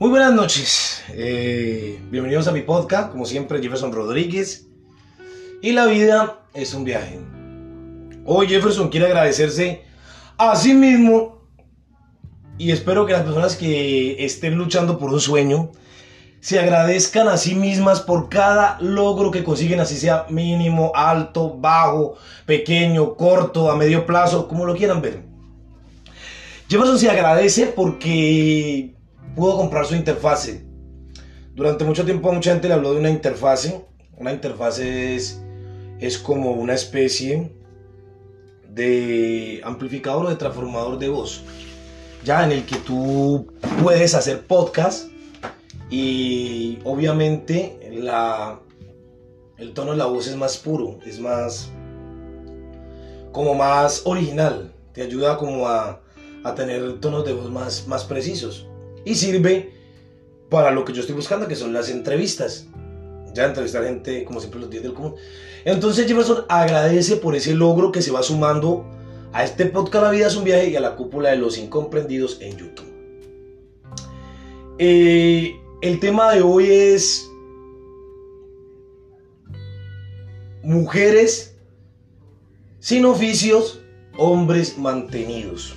Muy buenas noches, eh, bienvenidos a mi podcast, como siempre Jefferson Rodríguez y la vida es un viaje. Hoy Jefferson quiere agradecerse a sí mismo y espero que las personas que estén luchando por un sueño se agradezcan a sí mismas por cada logro que consiguen, así sea mínimo, alto, bajo, pequeño, corto, a medio plazo, como lo quieran ver. Jefferson se agradece porque pudo comprar su interfase. Durante mucho tiempo mucha gente le habló de una interfase. Una interfase es, es como una especie de amplificador o de transformador de voz. Ya en el que tú puedes hacer podcast y obviamente el tono de la voz es más puro, es más como más original. Te ayuda como a, a tener tonos de voz más, más precisos y sirve para lo que yo estoy buscando, que son las entrevistas. Ya entrevistar gente, como siempre, los días del común. Entonces Jefferson agradece por ese logro que se va sumando a este podcast La vida es un viaje y a la cúpula de los incomprendidos en YouTube. Eh, el tema de hoy es mujeres sin oficios, hombres mantenidos.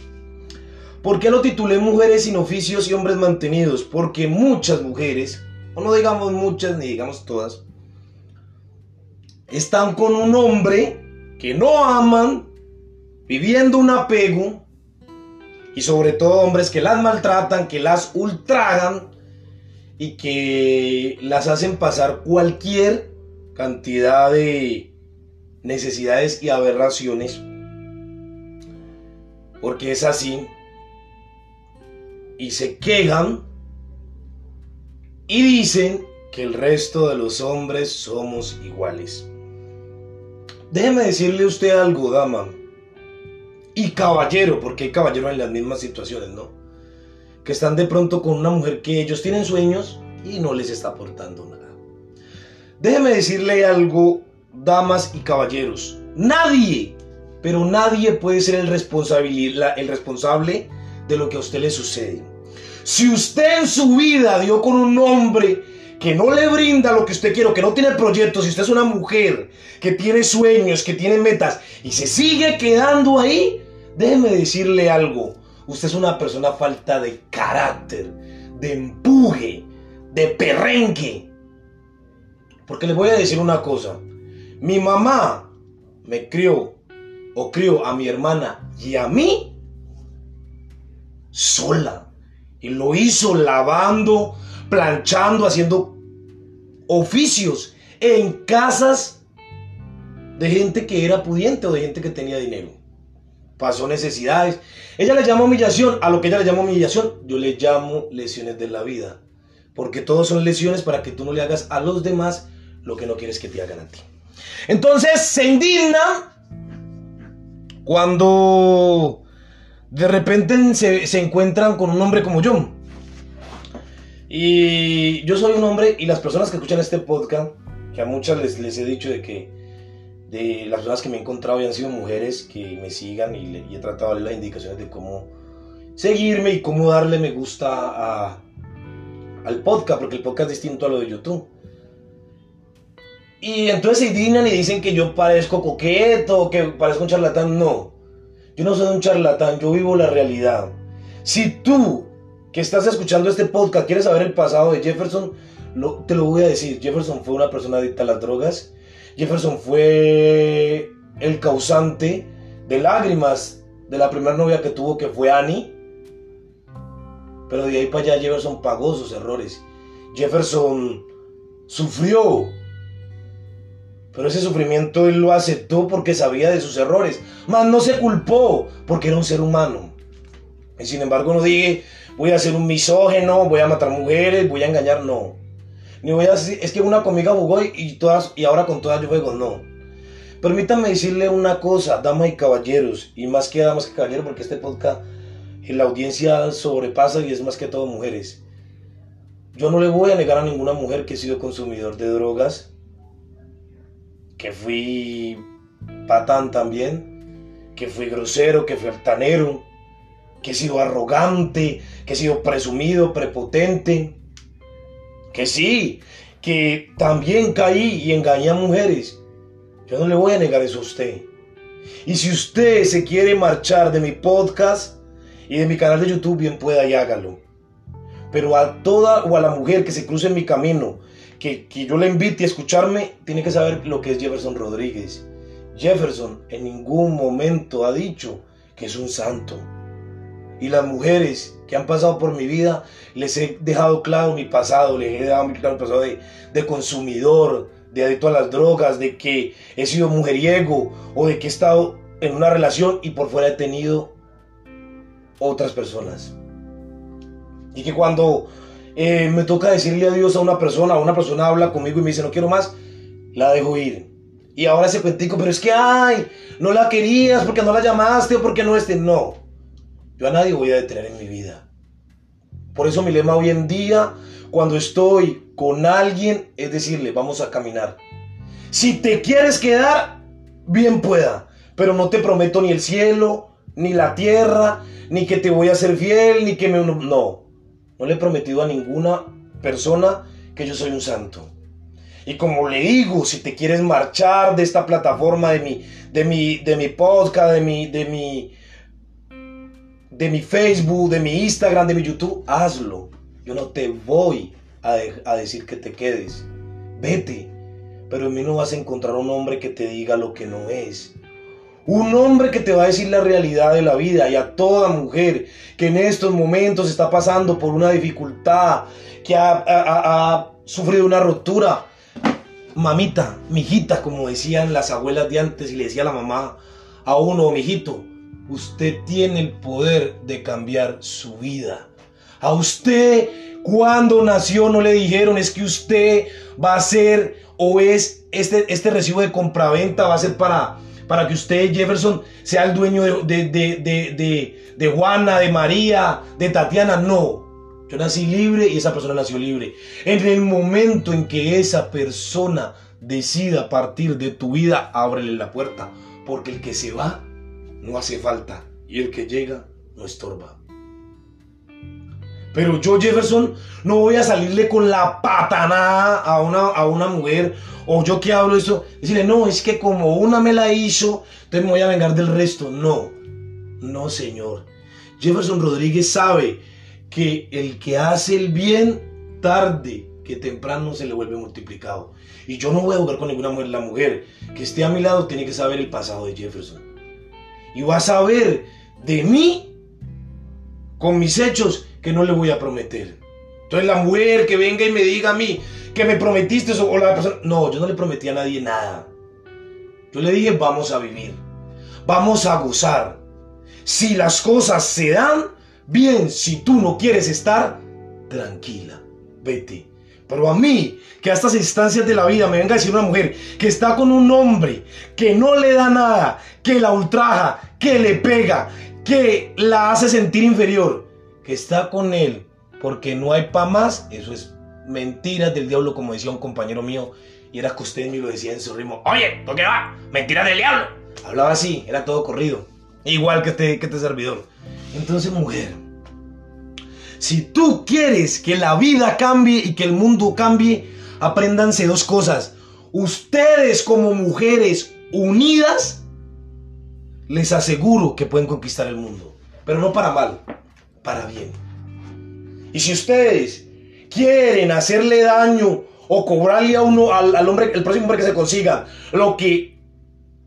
¿Por qué lo titulé Mujeres sin oficios y hombres mantenidos? Porque muchas mujeres, o no digamos muchas ni digamos todas, están con un hombre que no aman, viviendo un apego, y sobre todo hombres que las maltratan, que las ultragan y que las hacen pasar cualquier cantidad de necesidades y aberraciones. Porque es así y se quejan y dicen que el resto de los hombres somos iguales. Déjeme decirle usted algo, dama. Y caballero, porque hay caballeros en las mismas situaciones, ¿no? Que están de pronto con una mujer que ellos tienen sueños y no les está aportando nada. Déjeme decirle algo, damas y caballeros. Nadie, pero nadie puede ser el, el responsable de lo que a usted le sucede. Si usted en su vida dio con un hombre que no le brinda lo que usted quiere, que no tiene proyectos, si usted es una mujer que tiene sueños, que tiene metas y se sigue quedando ahí, déjeme decirle algo. Usted es una persona falta de carácter, de empuje, de perrenque. Porque le voy a decir una cosa. Mi mamá me crió o crió a mi hermana y a mí sola. Y lo hizo lavando, planchando, haciendo oficios en casas de gente que era pudiente o de gente que tenía dinero. Pasó necesidades. Ella le llama humillación. A lo que ella le llama humillación, yo le llamo lesiones de la vida. Porque todos son lesiones para que tú no le hagas a los demás lo que no quieres que te hagan a ti. Entonces se indigna cuando de repente se, encuentran con un hombre como yo. Y yo soy un hombre y las personas que escuchan este podcast, que a muchas les, les he dicho de que de las personas que me he encontrado y han sido mujeres que me sigan y, he tratado de darle las indicaciones de cómo seguirme y cómo darle me gusta al podcast, porque el podcast es distinto a lo de YouTube. Y entonces se indignan y dicen que yo parezco coqueto, que parezco un charlatán. No, yo no soy un charlatán, yo vivo la realidad. Si tú que estás escuchando este podcast quieres saber el pasado de Jefferson, te lo voy a decir. Jefferson fue una persona adicta a las drogas. Jefferson fue el causante de lágrimas de la primera novia que tuvo, que fue Annie. Pero de ahí para allá Jefferson pagó sus errores. Jefferson sufrió pero ese sufrimiento él lo aceptó porque sabía de sus errores. Mas no se culpó porque era un ser humano. Y sin embargo no dije, voy a ser un misógeno, voy a matar mujeres, voy a engañar, no. Ni voy a decir, es que una conmigo jugó y, todas, y ahora con todas yo juego, no. Permítanme decirle una cosa, damas y caballeros, y más que damas que caballeros, porque este podcast la audiencia sobrepasa y es más que todo mujeres. Yo no le voy a negar a ninguna mujer que he sido consumidor de drogas, que fui patán también, que fui grosero, que fui altanero, que he sido arrogante, que he sido presumido, prepotente. Que sí, que también caí y engañé a mujeres. Yo no le voy a negar eso a usted. Y si usted se quiere marchar de mi podcast y de mi canal de YouTube, bien pueda y hágalo. Pero a toda o a la mujer que se cruce en mi camino, que, que yo le invite a escucharme, tiene que saber lo que es Jefferson Rodríguez. Jefferson en ningún momento ha dicho que es un santo. Y las mujeres que han pasado por mi vida, les he dejado claro mi pasado, les he dejado claro mi pasado de, de consumidor, de adicto a las drogas, de que he sido mujeriego o de que he estado en una relación y por fuera he tenido otras personas. Y que cuando eh, me toca decirle adiós a una persona, una persona habla conmigo y me dice no quiero más, la dejo ir. Y ahora ese cuentico, pero es que, ay, no la querías porque no la llamaste o porque no este. No, yo a nadie voy a detener en mi vida. Por eso mi lema hoy en día, cuando estoy con alguien, es decirle, vamos a caminar. Si te quieres quedar, bien pueda, pero no te prometo ni el cielo, ni la tierra, ni que te voy a ser fiel, ni que me... No, no le he prometido a ninguna persona que yo soy un santo. Y como le digo, si te quieres marchar de esta plataforma, de mi, de mi, de mi podcast, de mi, de mi, de mi Facebook, de mi Instagram, de mi YouTube, hazlo. Yo no te voy a, a, decir que te quedes. Vete. Pero en mí no vas a encontrar un hombre que te diga lo que no es. Un hombre que te va a decir la realidad de la vida y a toda mujer que en estos momentos está pasando por una dificultad, que ha, ha, sufrido una ruptura, mamita, mijita, como decían las abuelas de antes y le decía la mamá a uno, mijito, usted tiene el poder de cambiar su vida. A usted, cuando nació, no le dijeron es que usted va a ser o es este, este recibo de compraventa, va a ser para, para que usted, Jefferson, sea el dueño de, de, de, de Juana, de María, de Tatiana. No, yo nací libre y esa persona nació libre. En el momento en que esa persona decida partir de tu vida, ábrele la puerta. Porque el que se va no hace falta y el que llega no estorba. Pero yo, Jefferson, no voy a salirle con la patanada a una, a una mujer o yo que hablo eso, decirle, no, es que como una me la hizo, entonces me voy a vengar del resto. No, no, señor. Jefferson Rodríguez sabe que el que hace el bien tarde que temprano se le vuelve multiplicado. Y yo no voy a jugar con ninguna mujer. La mujer que esté a mi lado tiene que saber el pasado de Jefferson. Y va a saber de mí, con mis hechos, que no le voy a prometer. Entonces la mujer que venga y me diga a mí que me prometiste eso, o la persona... No, yo no le prometí a nadie nada. Yo le dije, vamos a vivir. Vamos a gozar. Si las cosas se dan, Bien, si tú no quieres estar, tranquila, vete. Pero a mí, que a estas instancias de la vida me venga a decir una mujer que está con un hombre que no le da nada, que la ultraja, que le pega, que la hace sentir inferior, que está con él porque no hay pa' más, eso es mentiras del diablo, como decía un compañero mío, y era costeño y lo decía en su ritmo. Oye, ¿tú qué va? Mentiras del diablo. Hablaba así, era todo corrido. Igual que este, que este servidor. Entonces, mujer, si tú quieres que la vida cambie y que el mundo cambie, apréndanse dos cosas. Ustedes como mujeres unidas, les aseguro que pueden conquistar el mundo. Pero no para mal, para bien. Y si ustedes quieren hacerle daño o cobrarle a uno, al, hombre, el próximo hombre que se consiga, lo que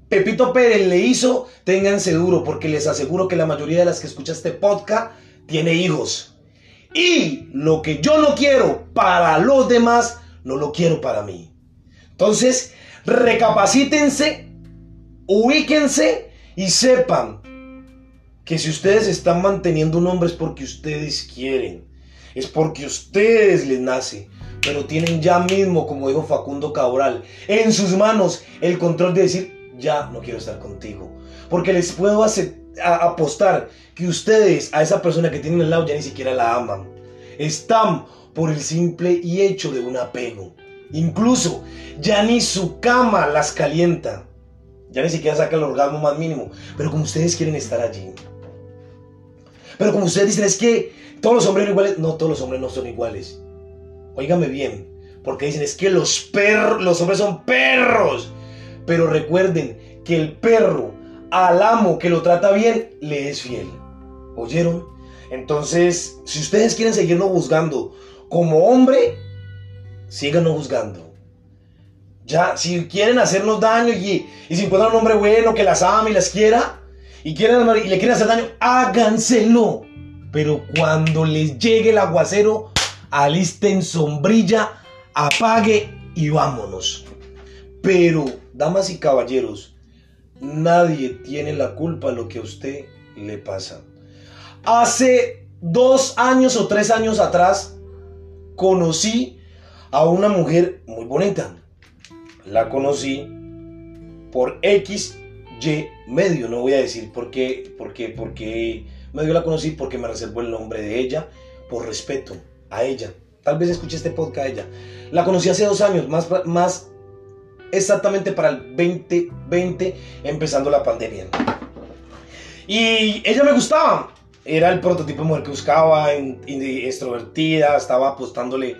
Pepito Pérez le hizo, ténganse duro, porque les aseguro que la mayoría de las que escucha este podcast tiene hijos. Y lo que yo no quiero para los demás, no lo quiero para mí. Entonces, recapacítense, ubíquense y sepan que si ustedes están manteniendo un hombre es porque ustedes quieren, es porque ustedes les nace, pero tienen ya mismo, como dijo Facundo Cabral, en sus manos el control de decir, ya no quiero estar contigo. Porque les puedo apostar que ustedes a esa persona que tienen al lado ya ni siquiera la aman. Están por el simple y hecho de un apego. Incluso ya ni su cama las calienta. Ya ni siquiera saca el orgasmo más mínimo. Pero como ustedes quieren estar allí. Pero como ustedes dicen, es que todos los hombres son iguales. No, todos los hombres no son iguales. Óigame bien, porque dicen, es que los perros, los hombres son perros. Pero recuerden que el perro al amo que lo trata bien le es fiel. ¿Oyeron? Entonces, si ustedes quieren seguirnos juzgando como hombre, síganos juzgando. Ya, si quieren hacernos daño y, si encuentran un hombre bueno que las ama y las quiera y, quieren, y le quieren hacer daño, háganselo. Pero cuando les llegue el aguacero, alisten sombrilla, apague y vámonos. Pero, damas y caballeros, nadie tiene la culpa de lo que a usted le pasa. Hace dos años o tres años atrás, conocí a una mujer muy bonita. La conocí por X, Y medio. No voy a decir por qué, por qué, por qué medio la conocí, porque me reservó el nombre de ella, por respeto a ella. Tal vez escuché este podcast a ella. La conocí hace dos años, más, más exactamente para el 2020, empezando la pandemia. Y ella me gustaba. Era el prototipo de mujer que buscaba, extrovertida, estaba apostándole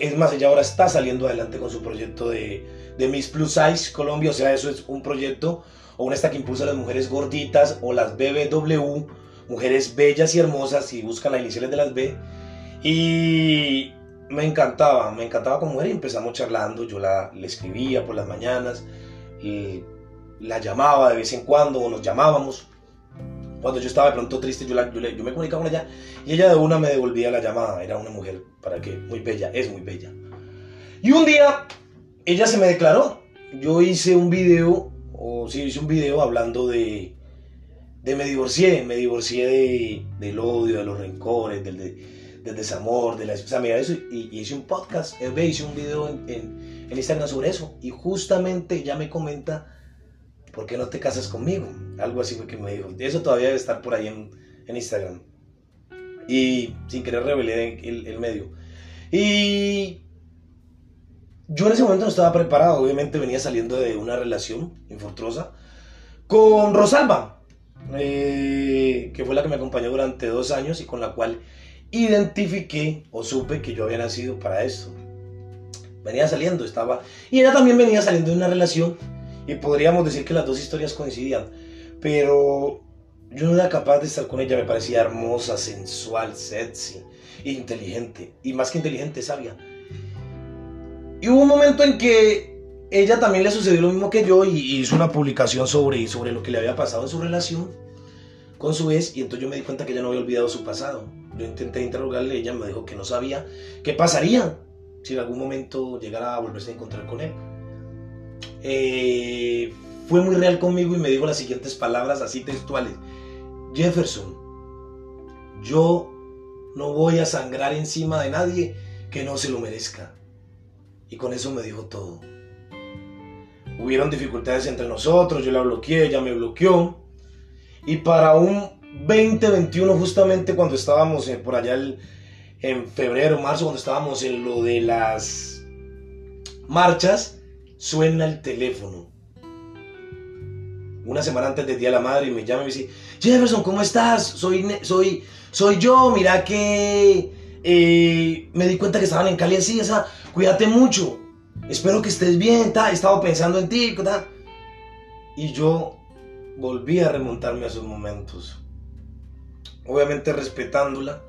Es más, ella ahora está saliendo adelante con su proyecto de, de Miss Plus Size Colombia. O sea, eso es un proyecto o una esta que impulsa a las mujeres gorditas o las BBW, mujeres bellas y hermosas, y buscan las iniciales de las B. Y me encantaba, me encantaba como mujer y empezamos charlando. Yo la, le escribía por las mañanas, y la llamaba de vez en cuando o nos llamábamos. Cuando yo estaba de pronto triste, yo, la, yo, yo, me comunicaba con ella y ella de una me devolvía la llamada. Era una mujer, para que, muy bella, es muy bella. Y un día, ella se me declaró. Yo hice un video, o sí, hice un video hablando de, de me divorcié. Me divorcié de, del odio, de los rencores, del, del desamor, de la... O sea, mira eso, y, y hice un podcast, eh, hice un video en, en, en Instagram sobre eso. Y justamente ella me comenta ¿por qué no te casas conmigo? Algo así fue que me dijo. Eso todavía debe estar por ahí en, Instagram. Y sin querer revelé el, el, medio. Y yo en ese momento no estaba preparado. Obviamente venía saliendo de una relación infructuosa con Rosalba, eh, que fue la que me acompañó durante dos años y con la cual identifiqué o supe que yo había nacido para esto. Venía saliendo, estaba... Y ella también venía saliendo de una relación y podríamos decir que las dos historias coincidían, pero yo no era capaz de estar con ella, me parecía hermosa, sensual, sexy, inteligente, y más que inteligente, sabia. Y hubo un momento en que ella también le sucedió lo mismo que yo y hizo una publicación sobre, sobre lo que le había pasado en su relación con su ex, y entonces yo me di cuenta que ella no había olvidado su pasado. Yo intenté interrogarle, ella me dijo que no sabía qué pasaría si en algún momento llegara a volverse a encontrar con él eh, fue muy real conmigo y me dijo las siguientes palabras así textuales. Jefferson, yo no voy a sangrar encima de nadie que no se lo merezca. Y con eso me dijo todo. Hubieron dificultades entre nosotros, yo la bloqueé, ella me bloqueó. Y para un 2021, justamente cuando estábamos por allá en febrero, marzo, cuando estábamos en lo de las marchas, suena el teléfono. Una semana antes del Día de la Madre y me llama y me dice, Jefferson, ¿cómo estás? Soy, soy, soy yo, mira que eh, me di cuenta que estaban en Cali así, o cuídate mucho, espero que estés bien, ta, he estado pensando en ti, ta. y yo volví a remontarme a esos momentos, obviamente respetándola,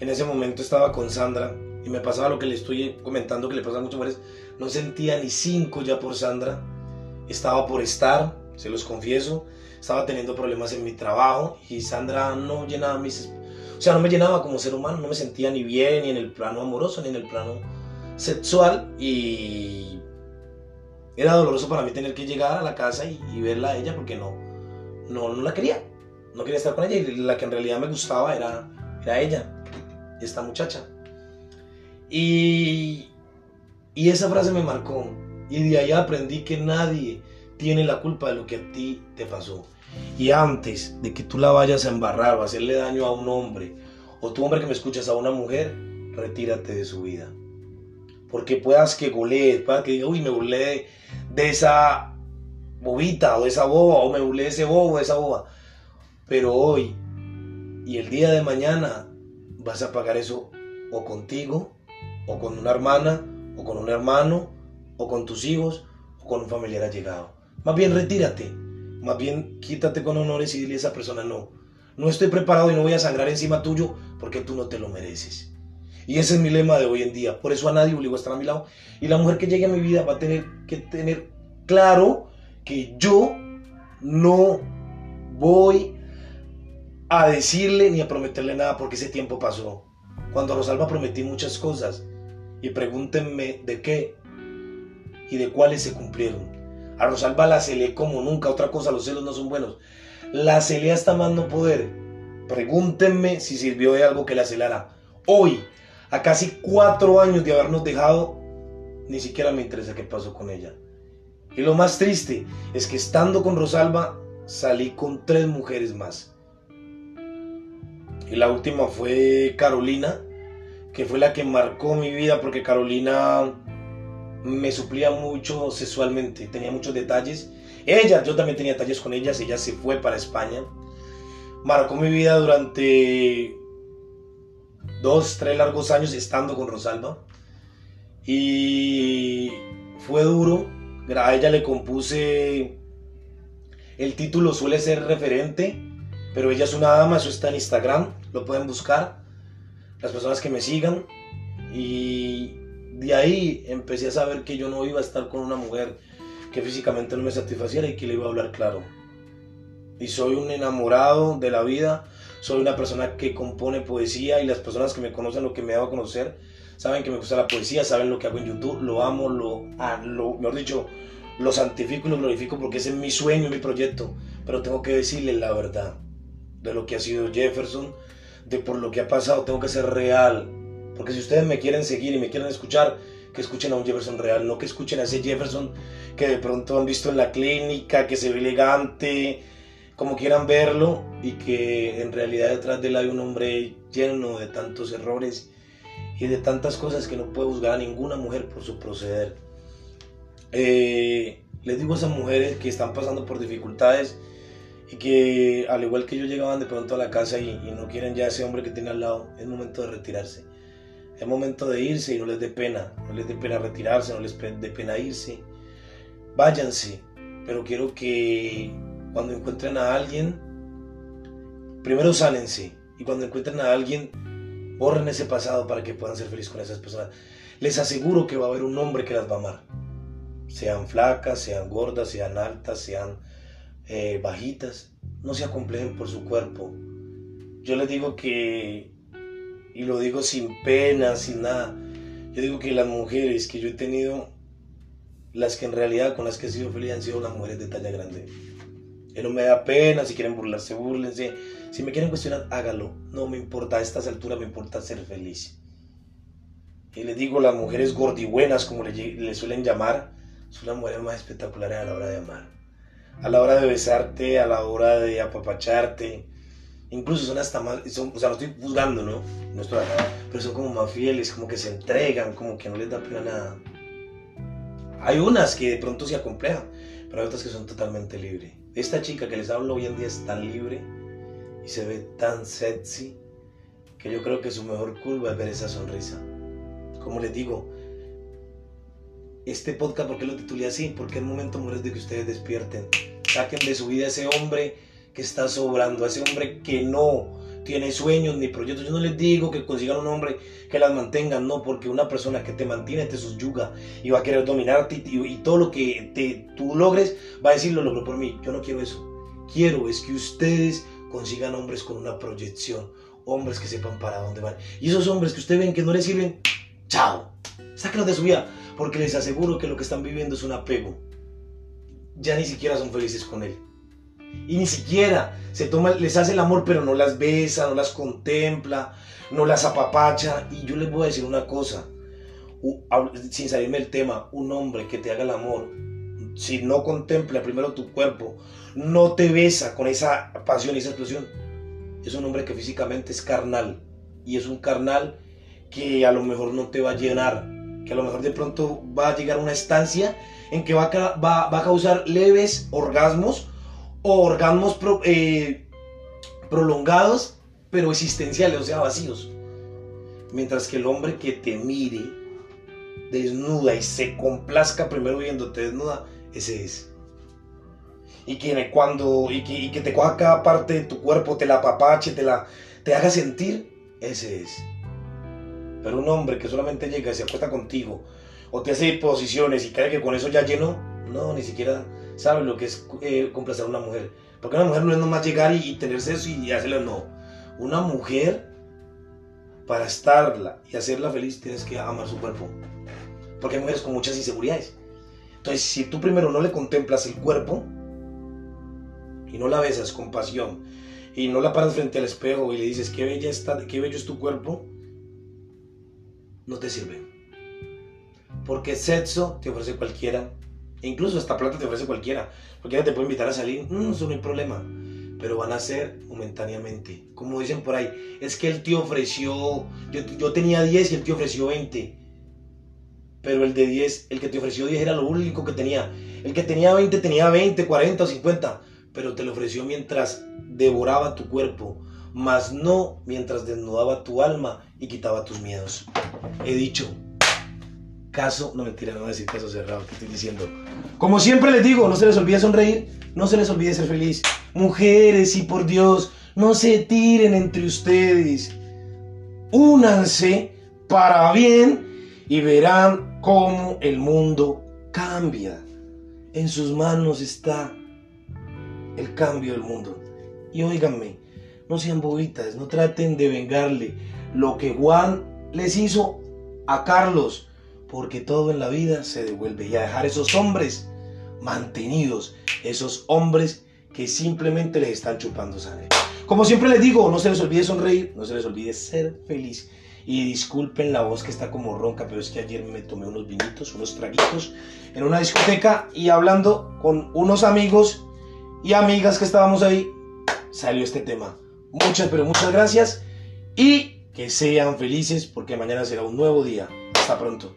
en ese momento estaba con Sandra y me pasaba lo que le estoy comentando que le pasa a muchas mujeres, no sentía ni cinco ya por Sandra. Estaba por estar, se los confieso. Estaba teniendo problemas en mi trabajo y Sandra no llenaba mis... O sea, no me llenaba como ser humano, no me sentía ni bien, ni en el plano amoroso, ni en el plano sexual. Y era doloroso para mí tener que llegar a la casa y, verla a ella porque no, no, no la quería. No quería estar con ella y la que en realidad me gustaba era, era ella, esta muchacha. Y, y esa frase me marcó. Y de ahí aprendí que nadie tiene la culpa de lo que a ti te pasó. Y antes de que tú la vayas a embarrar o hacerle daño a un hombre, o tú hombre que me escuchas a una mujer, retírate de su vida. Porque puedas que golees, puedas que diga, uy, me burlé de esa bobita o de esa boba, o me burlé de ese bobo, de esa boba. Pero hoy Y el día de mañana vas a pagar eso o contigo, o con una hermana, o con un hermano, o con tus hijos, o con un familiar allegado. Más bien retírate, más bien quítate con honores y dile a esa persona no. No estoy preparado y no voy a sangrar encima tuyo porque tú no te lo mereces. Y ese es mi lema de hoy en día. Por eso a nadie obligo a estar a mi lado. Y la mujer que llegue a mi vida va a tener que tener claro que yo no voy a decirle ni a prometerle nada porque ese tiempo pasó. Cuando a Rosalba prometí muchas cosas y pregúntenme de qué y de cuáles se cumplieron. A Rosalba la celé como nunca, otra cosa, los celos no son buenos. La celé hasta más no poder. Pregúntenme si sirvió de algo que la celara. Hoy, a casi cuatro años de habernos dejado, ni siquiera me interesa qué pasó con ella. Y lo más triste es que estando con Rosalba salí con tres mujeres más. Y la última fue Carolina, que fue la que marcó mi vida porque Carolina me suplía mucho sexualmente, tenía muchos detalles. Ella, yo también tenía detalles con ellas, ella se fue para España. Marcó mi vida durante dos, tres largos años estando con Rosalba. Y fue duro, a ella le compuse el título suele ser referente, pero ella es una dama, eso está en Instagram, lo pueden buscar, las personas que me sigan. Y de ahí empecé a saber que yo no iba a estar con una mujer que físicamente no me satisfaciera y que le iba a hablar claro. Y soy un enamorado de la vida, soy una persona que compone poesía y las personas que me conocen, lo que me hago a conocer, saben que me gusta la poesía, saben lo que hago en YouTube, lo amo, lo, ah, mejor dicho, lo santifico y lo glorifico porque ese es mi sueño, mi proyecto. Pero tengo que decirle la verdad de lo que ha sido Jefferson, de por lo que ha pasado, tengo que ser real. Porque si ustedes me quieren seguir y me quieren escuchar, que escuchen a un Jefferson real, no que escuchen a ese Jefferson que de pronto han visto en la clínica, que se ve elegante, como quieran verlo, y que en realidad detrás de él hay un hombre lleno de tantos errores y de tantas cosas que no puede juzgar a ninguna mujer por su proceder. Eh, les digo a esas mujeres que están pasando por dificultades y que al igual que yo llegaban de pronto a la casa y, no quieren ya ese hombre que tiene al lado, es momento de retirarse. Es momento de irse y no les dé pena, no les dé pena retirarse, no les dé pena irse. Váyanse, pero quiero que cuando encuentren a alguien, primero sánense y cuando encuentren a alguien, borren ese pasado para que puedan ser felices con esas personas. Les aseguro que va a haber un hombre que las va a amar. Sean flacas, sean gordas, sean altas, sean eh, bajitas. No se acomplejen por su cuerpo. Yo les digo que, y lo digo sin pena, sin nada, yo digo que las mujeres que yo he tenido, las que en realidad con las que he sido feliz han sido las mujeres de talla grande. Que no me da pena, si quieren burlarse, burlense. Si me quieren cuestionar, hágalo. No me importa, a estas alturas me importa ser feliz. Y les digo, las mujeres gordibuenas, como le, suelen llamar, son las mujeres más espectaculares a la hora de amar. A la hora de besarte, a la hora de apapacharte. Incluso son hasta más, son, o sea, no estoy juzgando, ¿no? no estoy, pero son como más fieles, como que se entregan, como que no les da pena nada. Hay unas que de pronto se acomplejan, pero hay otras que son totalmente libres. Esta chica que les hablo hoy en día es tan libre y se ve tan sexy que yo creo que su mejor curva es ver esa sonrisa. Como les digo, este podcast, ¿por qué lo titulé así? Porque es momento, mujeres, de que ustedes despierten. Saquen de su vida ese hombre que está sobrando, ese hombre que no tiene sueños ni proyectos. Yo no les digo que consigan un hombre que las mantenga, no, porque una persona que te mantiene te subyuga y va a querer dominarte y, todo lo que te, tú logres va a decir lo logro por mí. Yo no quiero eso. Quiero es que ustedes consigan hombres con una proyección, hombres que sepan para dónde van. Y esos hombres que ustedes ven que no les sirven, chao, sáquenlos de su vida, porque les aseguro que lo que están viviendo es un apego. Ya ni siquiera son felices con él. Y ni siquiera se toma, les hace el amor, pero no las besa, no las contempla, no las apapacha. Y yo les voy a decir una cosa, sin salirme del tema, un hombre que te haga el amor, si no contempla primero tu cuerpo, no te besa con esa pasión y esa explosión, es un hombre que físicamente es carnal. Y es un carnal que a lo mejor no te va a llenar, que a lo mejor de pronto va a llegar a una estancia en que va a causar leves orgasmos o orgasmos eh, prolongados, pero existenciales, o sea, vacíos. Mientras que el hombre que te mire desnuda y se complazca primero viéndote desnuda, ese es. Y que cuando y que, te coja cada parte de tu cuerpo, te la apapache, te la te haga sentir, ese es. Pero un hombre que solamente llega y se acuesta contigo, o te hace posiciones y cree que con eso ya llenó, no, ni siquiera sabe lo que es eh, complacer a una mujer. Porque una mujer no es nomás llegar y, tener sexo y hacerlo, no. Una mujer, para estarla y hacerla feliz, tienes que amar su cuerpo. Porque hay mujeres con muchas inseguridades. Entonces, si tú primero no le contemplas el cuerpo y no la besas con pasión y no la paras frente al espejo y le dices qué bella está, qué bello es tu cuerpo, no te sirve. Porque sexo te ofrece cualquiera, e incluso hasta plata te ofrece cualquiera. Cualquiera te puede invitar a salir, mm, eso no hay problema. Pero van a ser momentáneamente. Como dicen por ahí, es que él te ofreció, yo, yo tenía 10 y él te ofreció 20. Pero el de 10, el que te ofreció 10 era lo único que tenía. El que tenía 20 tenía 20, 40 o 50. Pero te lo ofreció mientras devoraba tu cuerpo, mas no mientras desnudaba tu alma y quitaba tus miedos. He dicho, caso, no mentira, no voy a decir caso cerrado, que estoy diciendo. Como siempre les digo, no se les olvide sonreír, no se les olvide ser feliz. Mujeres, y por Dios, no se tiren entre ustedes. Únanse para bien y verán cómo el mundo cambia. En sus manos está el cambio del mundo. Y óiganme, no sean bobitas, no traten de vengarle lo que Juan les hizo a Carlos porque todo en la vida se devuelve y a dejar esos hombres mantenidos, esos hombres que simplemente les están chupando sangre. Como siempre les digo, no se les olvide sonreír, no se les olvide ser feliz. Y disculpen la voz que está como ronca, pero es que ayer me tomé unos vinitos, unos traguitos en una discoteca y hablando con unos amigos y amigas que estábamos ahí, salió este tema. Muchas, pero muchas gracias y que sean felices porque mañana será un nuevo día. Hasta pronto.